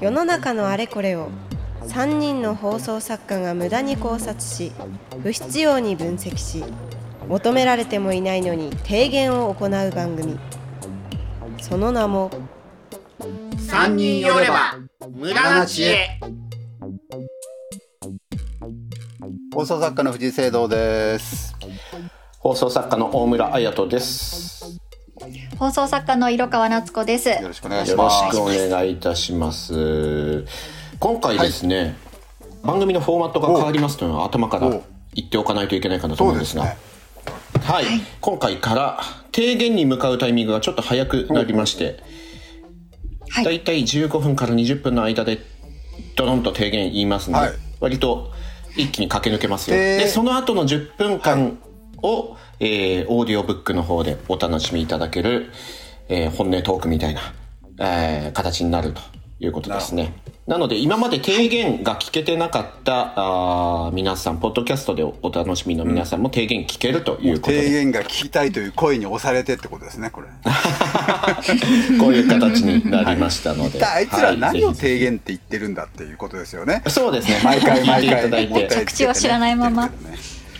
世の中のあれこれを3人の放送作家が無駄に考察し不必要に分析し求められてもいないのに提言を行う番組その名も三人寄れば無駄な知恵放送作家の藤井聖堂です。放送作家の大村彩人です。放送作家の色川夏子です。よろしくお願いしよろます。しくお願いいたします。今回ですね、番組のフォーマットが変わりますというのは頭からお言っておかないといけないかなとそ思うんですが、ね。はい、今回から提言に向かうタイミングがちょっと早くなりまして、はいだいたい15分から20分の間でドロンと提言言いますので、はい割と一気に駆け抜けますよ。でで、その後の10分間を、えーオーディオブックの方でお楽しみいただける、えー本音トークみたいな、えー形になるということですね。なので、今まで提言が聞けてなかった、あー皆さん、ポッドキャストでおお楽しみの皆さんも提言聞けるということで、提言が聞きたいという声に押されてってことですね、これ。こういう形になりましたので。あいつらはい何をぜひ提言って言ってるんだっていうことですよね。そうですね。毎回毎聞いていた回着地を知らないまま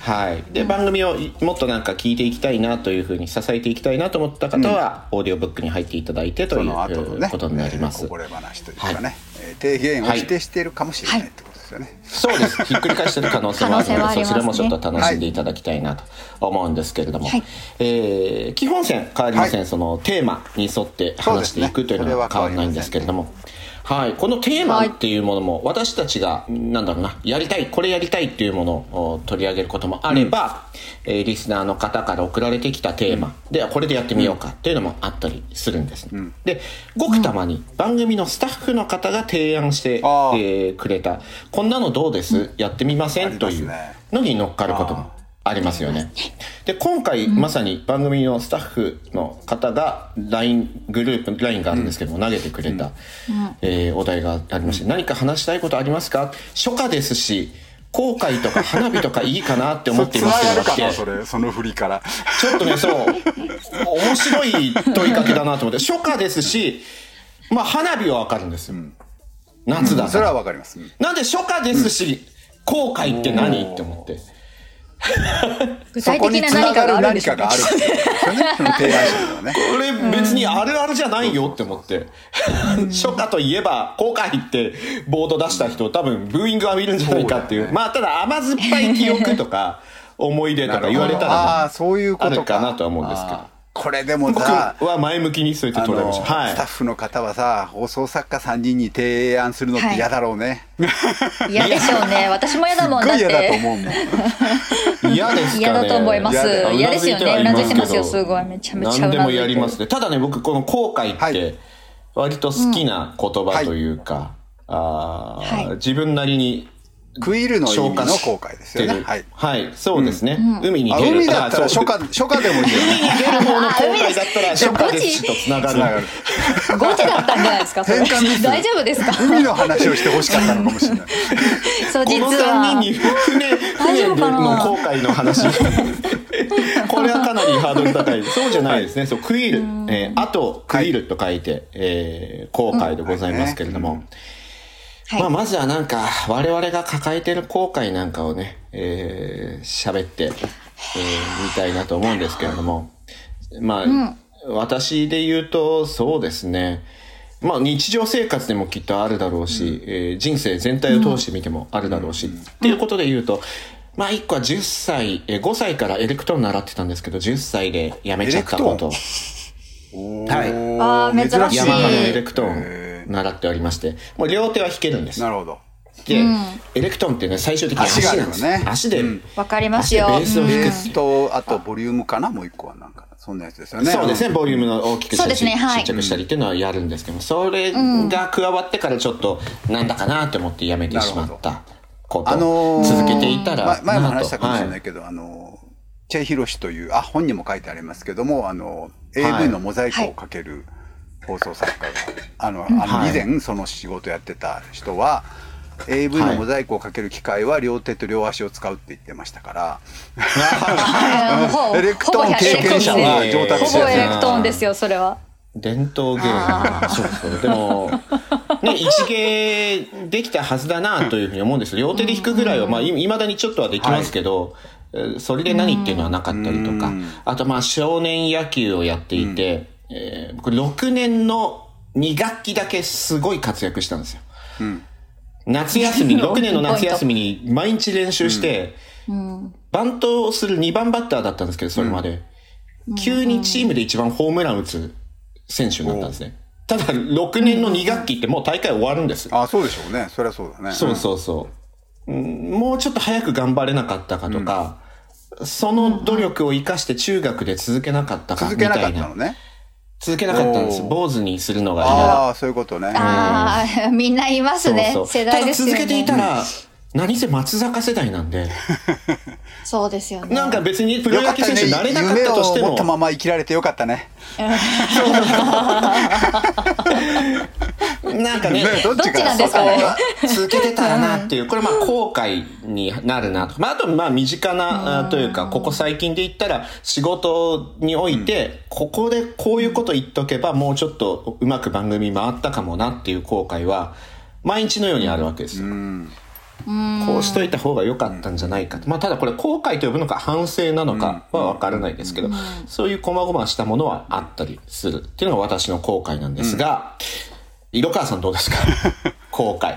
はい。で、番組をもっとなんか聞いていきたいなというふうに支えていきたいなと思った方は、オーディオブックに入っていただいてとそいうの後のね、ことになります。えーこぼれ話というかはね、えー提言を否定しているかもしれないってことですよね。そうです。ひっくり返してる可能性もあるので、ね。そちらもちょっと楽しんでいただきたいなと思うんですけれども、はい。えー基本線変わりません、はい。そのテーマに沿って話していくというのは変わらないんですけれども、はい、このテーマっていうものも私たちが、なんだろうな、やりたい、これやりたいっていうものを取り上げることもあれば、えーリスナーの方から送られてきたテーマ、ではこれでやってみようかっていうのもあったりするんですね。で、ごくたまに番組のスタッフの方が提案して、あー。えーくれた、こんなのどうです、やってみません？というのに乗っかることもありますよね。で、今回、まさに番組のスタッフの方が LINE グループ、LINE があるんですけども、投げてくれた、えーお題がありまして、何か話したいことありますか？初夏ですし、航海とか花火とかいいかなって思っていますけどそれそれ、その振りから。ちょっとね、そう、面白い問いかけだなと思って、初夏ですし、まあ花火はわかるんですよ。夏だそれは。わかります。うんなんで初夏ですし、航海って何？って思って。具体的な何かがあるんでしょうねそこ何かがあるね。ね。これ別にあるあるじゃないよって思って。初夏といえば、航海ってボード出した人多分ブーイング浴びるんじゃないかっていう。そうねまあただ甘酸っぱい記憶とか 思い出とか言われたあら、あ、そういうことか。あるかなとは思うんですけどこれでも僕さ、は前向きにそうやって捉えました。はいスタッ。フの方はさ、放送作家3人に提案するのって嫌だろうね。嫌でしょうね。私も嫌だもんだっすっごい嫌だとて。思うもん。嫌ですかね嫌だと思います。嫌ですよね。うなずいてますよ。すごい。めちゃめちゃ何でもやりますね。ただね、僕この後悔っはいて割と好きな言葉というか、あーはい自分なりにクイルの意味消の化し後悔です。よね。はい。はい、そうですね。海にあ出る。海だったら初夏、初夏でもいいよ海にね。出る方の後悔だったら初夏ですしとつながる。つながる。ゴチだったんじゃないですか、それ。転換です大丈夫ですか？海の話をしてほしかったのかもしれない。そう、実この3人は。に船、船の後悔の話。これはかなりハードル高い。そうじゃないですね。そう、クイル、えー、あと、クイルと書いて、えー、後悔でございますけれども。はいまあ、まずはなんか、我々が抱えてる後悔なんかをね、えー、喋って、えー、みたいなと思うんですけれども。まあ、私で言うと、そうですね。まあ、日常生活でもきっとあるだろうし、えー人生全体を通してみてもあるだろうし、っていうことで言うと、まあ、一個は10歳、えー5歳からエレクトーン習ってたんですけど、10歳で辞めちゃったこと。はい。あー珍しい。ヤマハのエレクトーン習っておりまして、もう両手は弾けるんです。なるほど。で、エレクトーンってね、最終的に足なんです。ね足で、わかりますよ。ベースを弾く。と、あとボリュームかなもう一個はなんか、そんなやつですよね。そうですね、ボリュームの大きくしたそうり、ですねはい。ちっちゃくしたりっていうのはやるんですけども、それが加わってからちょっと、なんだかなって思ってやめてしまったこと。あのをー続けていたら、ま前も話したかもしれなはいけど、あの、チェイヒロシという、あ、本にも書いてありますけども、あの、はい AV のモザイクをかける放送作家が、あの、あのはい。以前その仕事やってた人は、AV のモザイクをかける機械は両手と両足を使うって言ってましたから、エレクトーン経験者は上達しほぼやすい。エレクトーンですよ、それは。伝統芸能。そうそう。でも、ね、一芸できたはずだなというふうに思うんです。両手で弾くぐらいは、まあ、い未だにちょっとはできますけど、えーそれで何っていうのはなかったりとか、あとまあ少年野球をやっていて、えー僕6年の2学期だけすごい活躍したんですよ。夏休み、6年の夏休みに毎日練習して、バントをする2番バッターだったんですけど、それまで。急にチームで一番ホームラン打つ選手になったんですね。ただ、6年の2学期ってもう大会終わるんです。あ、そうでしょうね。そりゃそうだね。そうそうそう。うんもうちょっと早く頑張れなかったかとか、その努力を生かして中学で続けなかったかみ続けなかたいな。ったのね。続けなかったんです。坊主にするのが嫌だ。ああ、そういうことね。ああ、みんないますね。そうそう世代ですよね。ただ続けていたら、何せ松坂世代なんで、そうですよね。なんか別にプロ野球選手になれなかっ夢たとしても。を持った、まま生きられてよかったね。なんかね、ねどっちどっちなんがですかね。続けてたらなっていう、これまあ後悔になるなと。まああとまあ身近なあというか、ここ最近で言ったら仕事において、ここでこういうこと言っとけばもうちょっとうまく番組回ったかもなっていう後悔は、毎日のようにあるわけですよ。こうしといた方が良かったんじゃないか。と。まあただこれ後悔と呼ぶのか反省なのかはわからないですけど、そういう細々したものはあったりするっていうのが私の後悔なんですが、色川さんどうですか？後悔。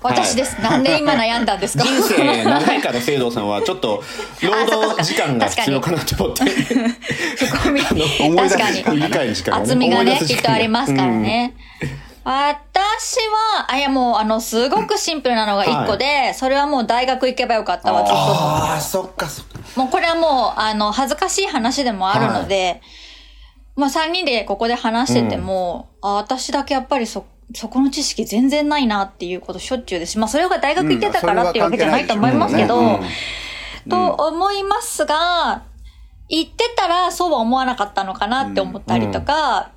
私です。なんで今悩んだんですか？人生長いから聖堂さんはちょっと 労働時間が必要かなと思って。深み 思い出す確かに。時間振り返る時間がね。厚みがねきっとありますからね、私はあいやもうあのすごくシンプルなのが一個で、それはもう大学行けばよかったわずっとああそっかそっか。もうこれはもうあの恥ずかしい話でもあるので、まあ3人でここで話してても、あ私だけやっぱりそそこの知識全然ないなっていうことしょっちゅうです。まあそれが大学行ってたからっていうわけじゃないと思いますけど、うんと思いますが、行ってたらそうは思わなかったのかなって思ったりとか、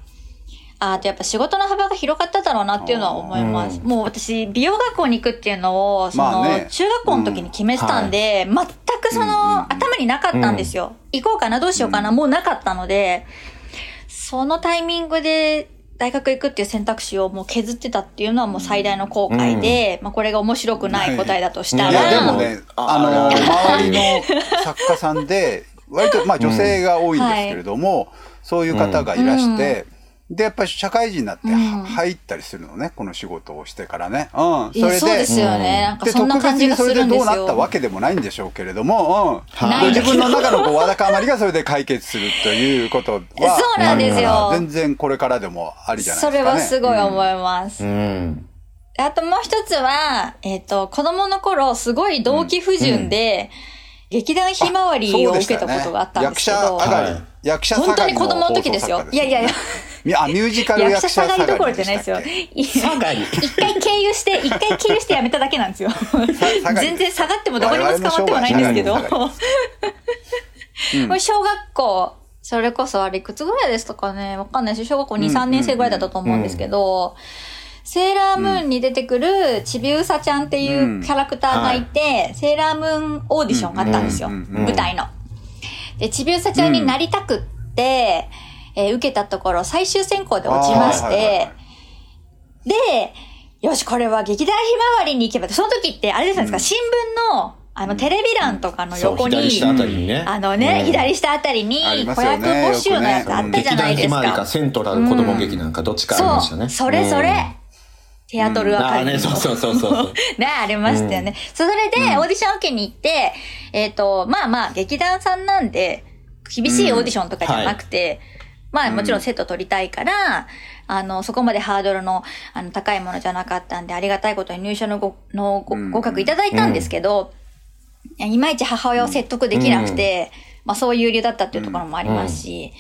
あとやっぱ仕事の幅が広がっただろうなっていうのは思います。もう私、美容学校に行くっていうのを、その、中学校の時に決めてたんで、全くその、頭になかったんですよ。行こうかな、どうしようかな、もうなかったので、そのタイミングで大学行くっていう選択肢をもう削ってたっていうのはもう最大の後悔で、まあこれが面白くない答えだとしたいら、やでもね、あの周りの作家さんで割とまあ女性が多いんですけれども、そういう方がいらして、でやっぱり社会人になってうん。入ったりするのね、この仕事をしてからね。うん、いやそうですよね。なんかでそんな感じがするんですよ。特別にそれでどうなったわけでもないんでしょうけれども、うん。ないご自分の中のこうわだかまりがそれで解決するということはそうなんですよ。全然これからでもありじゃないですかね。それはすごい思います。うん。あともう一つは、えっ、と、子供の頃、すごい動機不純で、劇団ひまわりを受けたことがあったんですけど、ね。役者上がり、はい。役者下本当がりのに子供の時ですよ。放送。作いやいやいや、みあ、ミュージカル役役者下がり者下がりどころじゃないですよ。下がり一回経由して、一回経由してやめただけなんですよ。全然下がってもどこにも捕まってもないんですけど。我々のこれ小学校、それこそあれいくつぐらいですとかね、わかんないし、小学校2、3年生ぐらいだったと思うんですけど、セーラームーンに出てくるちびうさちゃんっていうキャラクターがいて、セーラームーンオーディションがあったんですよ。うんうんうん舞台の。で、ちびうさちゃんになりたくって、えー受けたところ最終選考で落ちましあーはいはいはて、で、よし、これは劇団ひまわりに行けば、その時って、あれですか、新聞の、あの、テレビ欄とかの横に、左下あたりにねあのね、うん。左下あたりに子役募集のやつあったじゃないです劇団ひまわりかか。セントラル子供劇なんかどっちかありましたね、そう、それそれ。テアトルうんアカデミーあーねそうそうそうそう。そ うね、ありましたよね。それで、オーディション受けに行って、えっ、と、まあまあ、劇団さんなんで、厳しいオーディションとかじゃなくて、まあもちろんセット取りたいから、あの、そこまでハードルの、あの、高いものじゃなかったんで、ありがたいことに入社のご、のごうん。合格いただいたんですけど、いやいまいち母親を説得できなくて、まあそういう理由だったっていうところもありますし、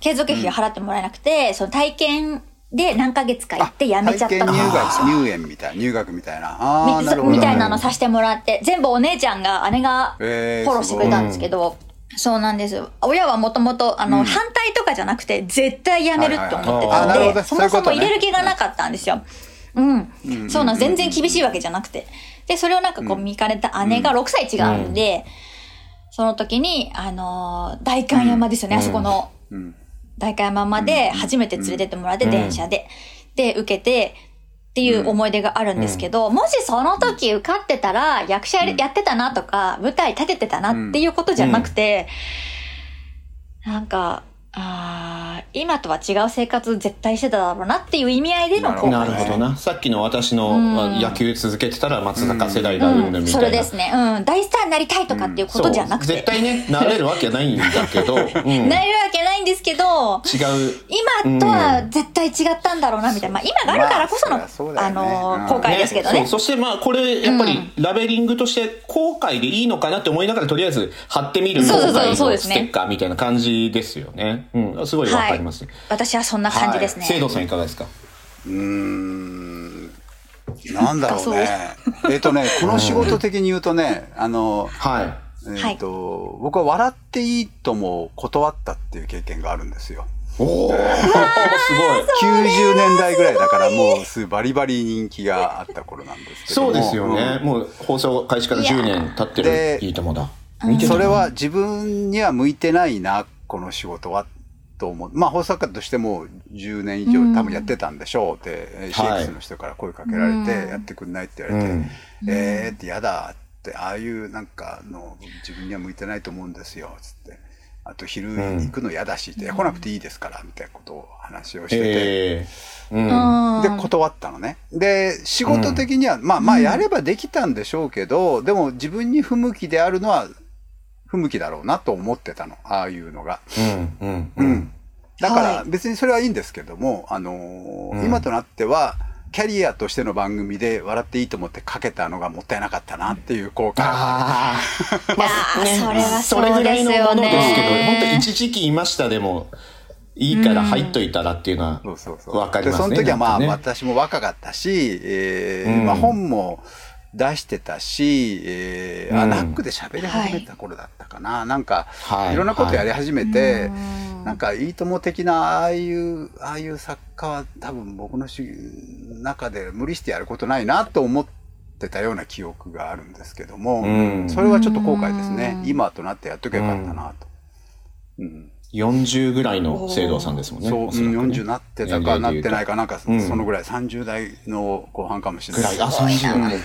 継続費を払ってもらえなくて、その体験で何ヶ月か行って辞めちゃった体験入の学、入園みたいな、入学みたいな。ああ、みたいなのさせてもらって、全部お姉ちゃんが、姉がフえーォローしてくれたんですけど、そうなんです。親はもともと、あの、反対とかじゃなくて、絶対やめるって思ってたんはいあなるほど。で、そもそも入れる気がなかったんですよ。うん。そうなん、全然厳しいわけじゃなくて。で、それをなんかこう見かねた姉が6歳違うんで、その時に、あのー、代官山ですよね、あそこの。うん。代官山まで初めて連れてってもらって、うん。電車で。で、受けて、っていう思い出があるんですけど、もしその時受かってたら、役者やってたなとか、舞台立ててたなっていうことじゃなくて、なんか、あー今とは違う生活絶対してただろうなっていう意味合いでの後悔なるほどな。さっきの私の、うんまあ野球続けてたら松坂世代がうんみたいな。それですね。うん。大スターになりたいとかっていうことじゃなくて。そう絶対ね、なれるわけないんだけど、うん、違う。なれるわけないんですけど、今とは絶対違ったんだろうな、みたいな。まあ今があるからこその、まあそねうんのー、後悔ですけどね。そうそしてまあこれやっぱりラベリングとして後悔でいいのかなって思いながらとりあえず貼ってみる後そうそうそう悔のそうですねステッカーみたいな感じですよね。うん、すごいわかります。私はそんな感じですね。聖堂さんいかがですか？うーんなんだろうね。えっとね、この仕事的に言うとね、あの、はい。えっと、僕は笑っていいとも断ったっていう経験があるんですよ。おお、すごい。90年代ぐらいだからもうすバリバリ人気があった頃なんですけどもそうですよね。うんもう放送開始から10年経ってでるいいともだ。それは自分には向いてないな、この仕事は。と思う。まあ、放送作家としても10年以上多分やってたんでしょうって、はい CX の人から声かけられて、やってくんないって言われて、うんえーって嫌だって、ああいうなんかの自分には向いてないと思うんですよ、つって。あと昼行くの嫌だしって、来なくていいですから、みたいなことを話をしてて。ええうん。うんで、断ったのね。で、仕事的には、まあまあやればできたんでしょうけど、でも自分に不向きであるのは不向きだろうなと思ってたの。ああいうのが。うん。うん。ううんん。だからはい別にそれはいいんですけども、あのーうん今となっては、キャリアとしての番組で笑っていいと思ってかけたのがもったいなかったなっていう後悔。あ あ。まあいやーそれはそれぐらいのものですけど、そうですよね本当一時期いましたでも、いいから入っといたらっていうのは。わかりますね。で、その時はまあ、ね私も若かったし、えーうんまあ本も出してたし、えーあ、うん。ナックで喋り始めた頃だったかな。なんか、はい。いろんなことやり始めて、うん。なんか、いいとも的な、ああいう、ああいう作家は多分僕のし中で無理してやることないなと思ってたような記憶があるんですけども、うん。それはちょっと後悔ですね。う。ん今となってやっとけばよかったなと。うん40ぐらいの聖堂さんですもんね。そう、うん40なってたかなってないかなんかそのぐらい30代の後半かもしれないぐらい。あ、30ぐらい。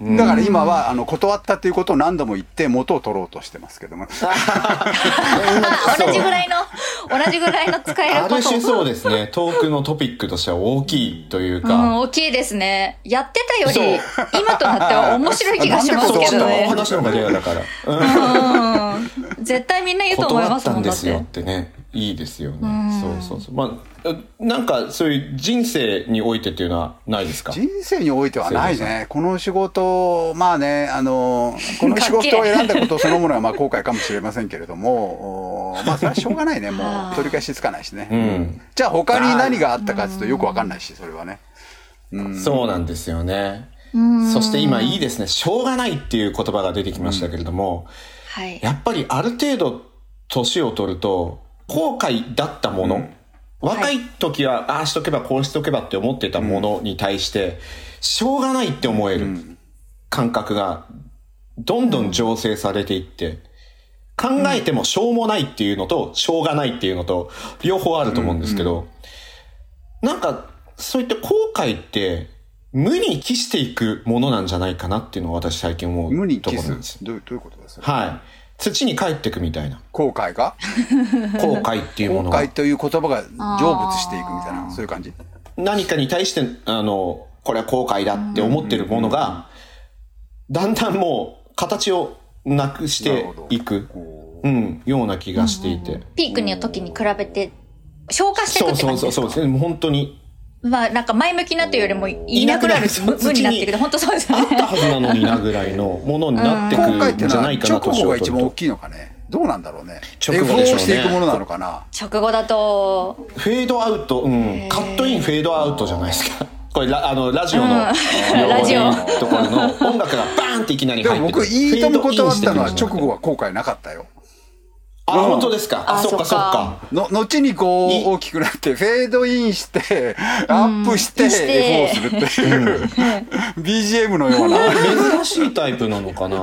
うんだから今はあの断ったっていうことを何度も言って元を取ろうとしてますけども 同じぐらいの、同じぐらいの使えることある種そうですね、トークのトピックとしては大きいといううん、か、大きいですね。やってたより、今となっては面白い気がしますけそう、おどね。話の方がレアだから。うんうん。絶対みんな言うと思い断ますもん、ったんですよだってね、いいですよね。んそうそうそう。まあ、なんかそういう人生においてっていうのはないですか？人生においてはないね。この仕事、まあね、あの、この仕事を選んだことそのものは まあ後悔かもしれませんけれども、おまあそれはしょうがないね。もう 取り返しつかないしね。うんじゃあ他に何があったかっていうとよくわかんないし、それはね。うんそうなんですよね。うんそして今いいですね、しょうがないっていう言葉が出てきましたけれども、はい。やっぱりある程度年を取ると、後悔だったもの、若い時は、ああしとけばこうしとけばって思ってたものに対して、しょうがないって思える感覚が、どんどん醸成されていって、考えてもしょうもないっていうのと、しょうがないっていうのと、両方あると思うんですけど、なんか、そういった後悔って、無に帰していくものなんじゃないかなっていうのを私最近思う無にキスところなんです。どうどういうことです？かはい。土に帰っていくみたいな。後悔が？後悔っていう後ものが悔。という言葉が成仏していくみたいな、そういう感じ？何かに対して、あの、これは後悔だって思ってるものが、だんだんもう形をなくしていく、うん、ような気がしていて。ピークの時に比べて、消化していくそうそうって感じですか？そうそうですね。本当に。まあ、なんか前向きなというよりも、いなくなるいなくなる無無になっていく。本当そうですよね。あったはずなのになぐらいのものになってくるんじゃないかなと直後が一番大と。きいのかね。どうなんだろうね。直後でしょうねしていくものなのかな。直後だと、フェードアウト、うん、カットイン、フェードアウトじゃないですか。これ、ラあの、ラジオの、うん ラジオところの音楽がバーンっていきなりで入ってくる。も僕、いいとも断ったのは直後は後悔なかったよ。あ、本当ですか？あ、あそっかそそっか。の、後にこいう大きくなって、フェードインして、アップして、して FO するっていう、BGM のような。珍しいタイプなのかな？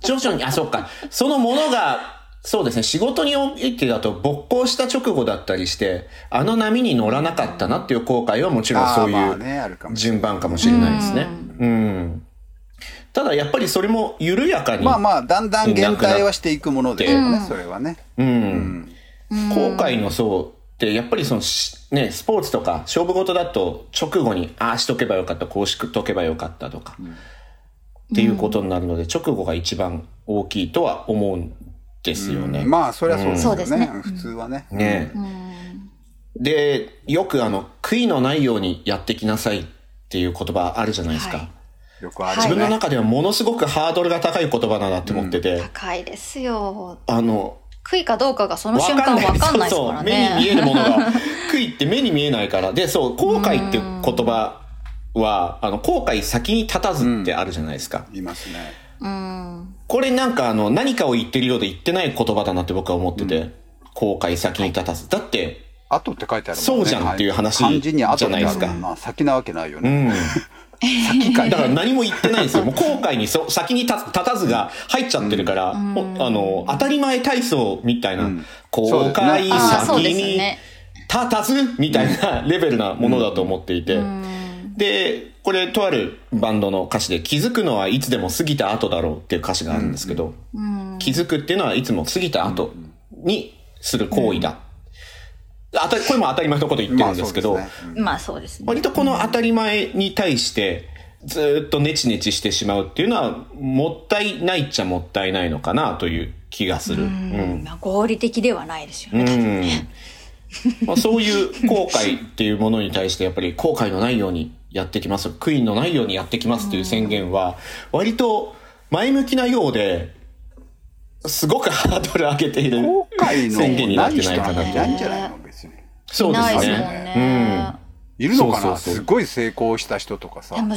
徐々に、あ、そっか。そのものがそうですね。仕事においてだと、勃興した直後だったりして、あの波に乗らなかったなっていう後悔はもちろんそういう順番かもしれないですね。うん。ただやっぱりそれも緩やかに、まあまあだんだん減退はしていくものですよねそれはね。うん。後悔の層って、やっぱりそのし、ね、スポーツとか勝負事だと直後に、ああしとけばよかった、こうしとけばよかったとか、っていうことになるので、直後が一番大きいとは思うんですよね。まあそれはそうですよそうですね。ね普通はね。ね。で、よくあの、悔いのないようにやってきなさいっていう言葉あるじゃないですか。はいよくある自分の中ではものすごくハードルが高い言葉だなって思ってて、高いですよ。あの、悔いかどうかがその瞬間わかんない。ですそうそうからね。目に見えるものが悔いって目に見えないから。でそう後悔って言葉はあの後悔先に立たずってあるじゃないですか、いますね。うん。これなんかあの何かを言ってるようで言ってない言葉だなって僕は思ってて、後悔先に立たず。だって後って書いてあるもんね。そうじゃんっていう話じゃないですか。もんな先なわけないようねん 先かいだから何も言ってないんですよ。もう後悔にそ先に立立たずが入っちゃってるから、ほあの、当たり前体操みたいな、ん後そうですね悔先にね。立たずみたいなレベルなものだと思っていて。で、これとあるバンドの歌詞で気づくのはいつでも過ぎた後だろうっていう歌詞があるんですけど、気づくっていうのはいつも過ぎた後にする行為だ。あたこれも当たり前のこと言ってるんですけど、まあそうですね。割とこの当たり前に対してずーっとネチネチしてしまうっていうのはもったいないっちゃもったいないのかなという気がする。うん。まあ合理的ではないですようね。んまあ、そういう後悔っていうものに対してやっぱり後悔のないようにやってきます。悔いのないようにやってきますっていう宣言は割と前向きなようですごくハードル上げている後悔宣言になってのないかなとなんていないんじゃないの？別にそうですないですもんね。ね。いるのかな？すごい成功した人とかさでも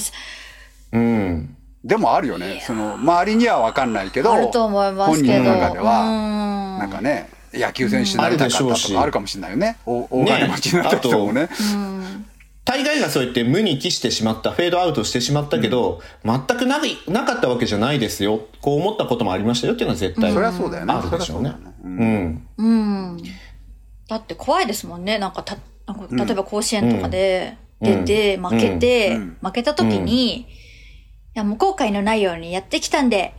うん。でもあるよねその周りには分かんないけどあると思います本けど。人の中でははなんかね野球選手になりたかったとかあるかもしれないよねお大金持ちになった人もね大概がそうやって無に帰してしまった、フェードアウトしてしまったけど、全くないなかったわけじゃないですよ。こう思ったこともありましたよっていうのは絶対そりゃそうだよねあるでしょうねうだよね。ううん。うん。だって怖いですもんね。なんかた、なんか例えば甲子園とかでうん出て、負けて、うん負けた時に、いや、もう後悔のないようにやってきたんで、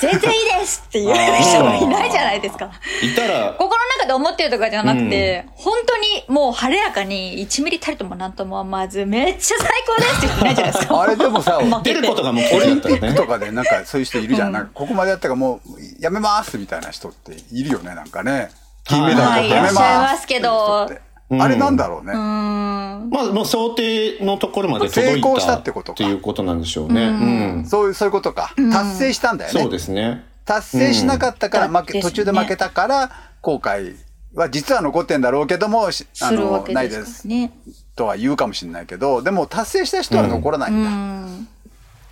全然いいですって言える人がいないじゃないですか。いたら、心の中で思ってるとかじゃなくて、本当にもう晴れやかに1ミリたりともなんとも思わず、めっちゃ最高ですって言ってないじゃないですか。あれでもさ 負けて出ることが目的オリだったらねンピック。とかでなんかそういう人いるじゃん。なんかここまでやったからもうやめますみたいな人っているよね、なんかね。金メダルはいらっしゃいますけどあれなんだろうね。うーん。まあ、もう想定のところまで届い成功したたってことかっていうことなんでしょうね。うん。そういう、そういうことか。達成したんだよね。そうですね。達成しなかったから、うん負け、途中で負けたから、後悔は実は残ってんだろうけども、しあの、ないです。とは言うかもしれないけど、でも達成した人は残らないんだ。うん。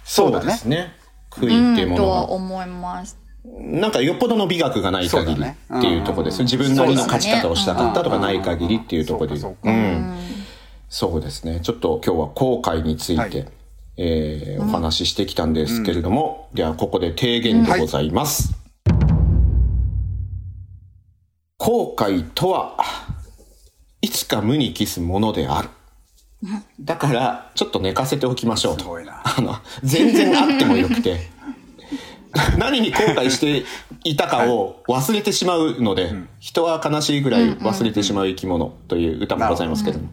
そうだねですね。悔いっていうもとはのが。思います。なんかよっぽどの美学がない限りっていうところです。自分なりの勝ち方をしたかったとかない限りっていうところで。そうですね。ちょっと今日は後悔について、はいえーお話ししてきたんですけれども、ではここで提言でございます。後悔とはいつか無に帰すものである。だから、ちょっと寝かせておきましょうと。あの、全然あってもよくて。何に後悔していたかを忘れてしまうので、人は悲しいぐらい忘れてしまう生き物という歌もございますけども。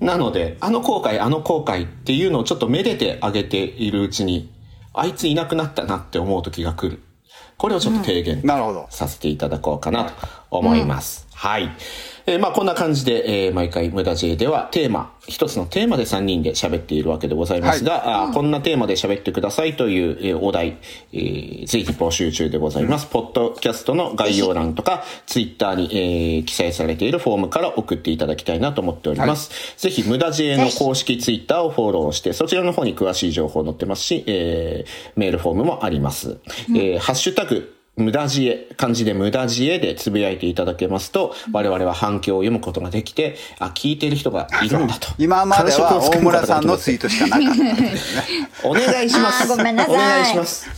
なので、あの後悔、あの後悔っていうのをちょっとめでてあげているうちに、あいついなくなったなって思う時が来る。これをちょっと提言なるほど。させていただこうかなと思います。はい。えーまあこんな感じで、えー毎回無駄 J ではテーマ、一つのテーマで3人で喋っているわけでございますが、あーこんなテーマで喋ってくださいという、えーお題、えーぜひ募集中でございます。ポッドキャストの概要欄とか、ツイッターに、えー記載されているフォームから送っていただきたいなと思っております。ぜひ無駄 J の公式ツイッターをフォローして、そちらの方に詳しい情報載ってますし、えーメールフォームもあります。えーハッシュタグ、無駄知恵、漢字で無駄知恵でつぶやいていただけますと、我々は反響を読むことができて、あ、聞いてる人がいるんだと。今までは大村さんのツイート。トしかなかったね。お願いします。ごめんなさいお願いします。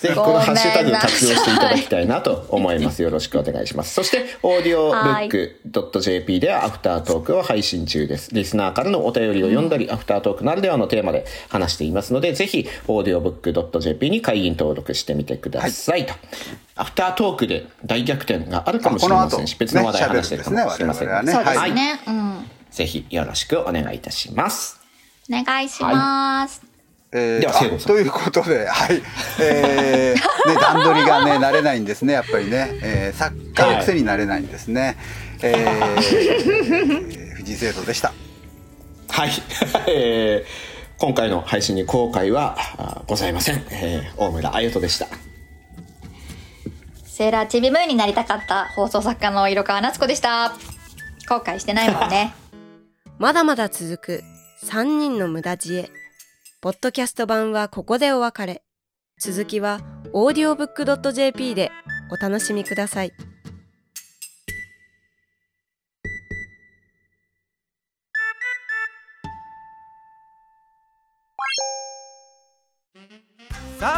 ぜひこのハッシュタグ活用していただきたいなと思います。よろしくお願いします。そして、オーディオブック .jp ではアフタートークを配信中です。リスナーからのお便りを読んだり、うん、アフタートークならではのテーマで話していますので、ぜひ、オーディオブック .jp に会員登録してみてください、はい、と。アフタートークで大逆転があるかもしれませんし、別の話題話してるかもしれません。ね、そうですね。うん。ぜひよろしくお願いいたします。お願いします。はいえー、ということで、はい、えー、ね、段取りがね、慣れないんですね、やっぱりね、えー、作家のくせになれないんですね。はい、えー、藤井生徒でした。はい、えー、今回の配信に後悔はございません。えー、大村あゆとでした。セーラーチビムーンになりたかった放送作家の色川夏子でした。後悔してないもんね。まだまだ続く3人の無駄知恵。ポッドキャスト版はここでお別れ。続きは audiobook.jp でお楽しみください。